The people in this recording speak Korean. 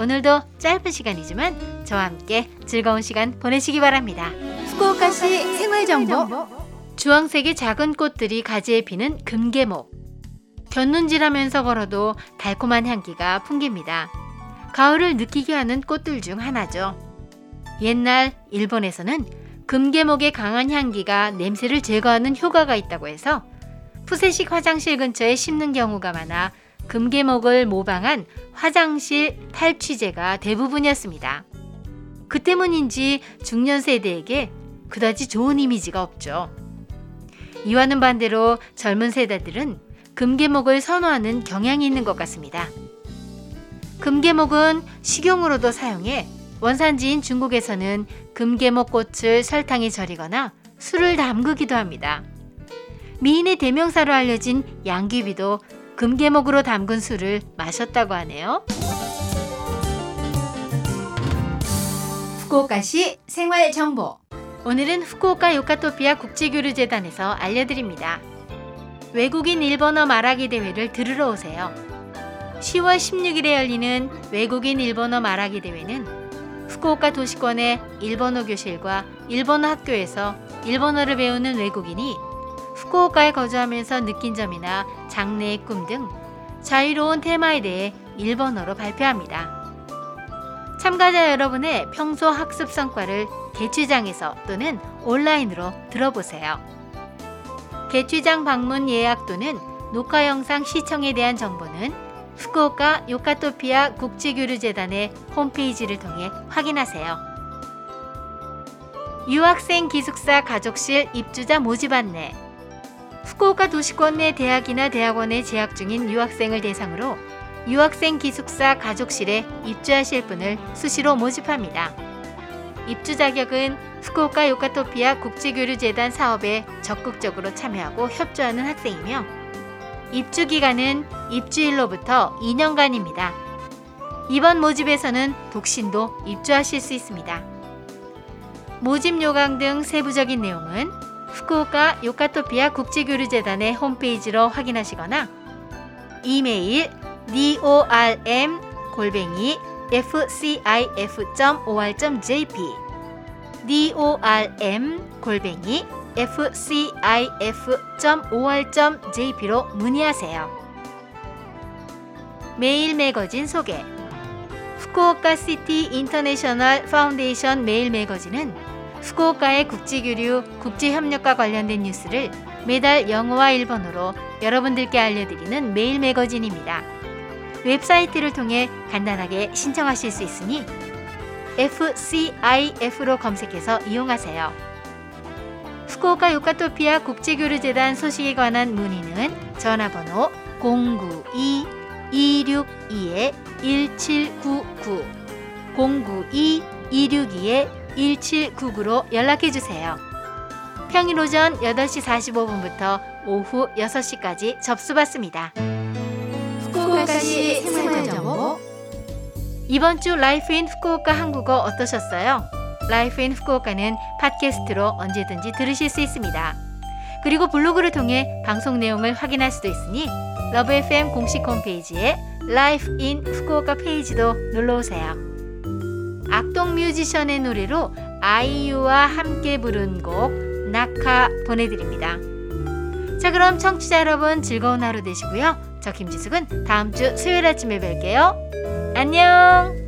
오늘도 짧은 시간이지만 저와 함께 즐거운 시간 보내시기 바랍니다. 후쿠오카시 생활 정보. 주황색의 작은 꽃들이 가지에 피는 금계목. 곁눈질하면서 걸어도 달콤한 향기가 풍깁니다. 가을을 느끼게 하는 꽃들 중 하나죠. 옛날 일본에서는 금계목의 강한 향기가 냄새를 제거하는 효과가 있다고 해서 푸세식 화장실 근처에 심는 경우가 많아 금계목을 모방한 화장실 탈취제가 대부분이었습니다. 그 때문인지 중년 세대에게 그다지 좋은 이미지가 없죠. 이와는 반대로 젊은 세대들은 금계목을 선호하는 경향이 있는 것 같습니다. 금계목은 식용으로도 사용해 원산지인 중국에서는 금계목 꽃을 설탕에 절이거나 술을 담그기도 합니다. 미인의 대명사로 알려진 양귀비도 금계목으로 담근 술을 마셨다고 하네요. 후쿠오카시 생활 정보. 오늘은 후쿠오카 요카토피아 국제교류재단에서 알려드립니다. 외국인 일본어 말하기 대회를 들으러 오세요. 10월 16일에 열리는 외국인 일본어 말하기 대회는 후쿠오카 도시권의 일본어 교실과 일본어 학교에서 일본어를 배우는 외국인이 후쿠오카에 거주하면서 느낀 점이나 장래의 꿈 등 자유로운 테마에 대해 일본어로 발표합니다. 참가자 여러분의 평소 학습 성과를 개취장에서 또는 온라인으로 들어보세요. 개취장 방문 예약 또는 녹화 영상 시청에 대한 정보는 후쿠오카 요카토피아 국제교류재단의 홈페이지를 통해 확인하세요. 유학생 기숙사 가족실 입주자 모집 안내 후쿠오카 도시권 내 대학이나 대학원에 재학 중인 유학생을 대상으로 유학생 기숙사 가족실에 입주하실 분을 수시로 모집합니다. 입주 자격은 후쿠오카 요카토피아 국제교류재단 사업에 적극적으로 참여하고 협조하는 학생이며 입주 기간은 입주일로부터 2년간입니다. 이번 모집에서는 독신도 입주하실 수 있습니다. 모집 요강 등 세부적인 내용은 후쿠오카 요카토피아 국제교류재단의 홈페이지로 확인하시거나 이메일 dorm 골뱅이 fcif.or.jp dorm 골뱅이 fcif.or.jp로 문의하세요. 메일 매거진 소개 Fukuoka City International Foundation mail magazine은 후쿠오카의 국제교류, 국제협력과 관련된 뉴스를 매달 영어와 일본어로 여러분들께 알려드리는 mail magazine입니다. 웹사이트를 통해 간단하게 신청하실 수 있으니 FCIF로 검색해서 이용하세요. 후쿠오카 요카토피아 국제교류재단 소식에 관한 문의는 전화번호 092-262-1799 092-262-1799 로 연락해 주세요. 평일 오전 8시 45분부터 오후 6시까지 접수받습니다. 후쿠오카시 생활정보 이번 주 라이프 인 후쿠오카 한국어 어떠셨어요? 라이프 인 후쿠오카는 팟캐스트로 언제든지 들으실 수 있습니다. 그리고 블로그를 통해 방송 내용을 확인할 수도 있으니 러브 FM 공식 홈페이지에 라이프 인 후쿠오카 페이지로 놀러 오세요. 악동 뮤지션의 노래로 아이유와 함께 부른 곡 낙하 보내드립니다. 자 그럼 청취자 여러분 즐거운 하루 되시고요. 저 김지숙은 다음 주 수요일 아침에 뵐게요. 안녕!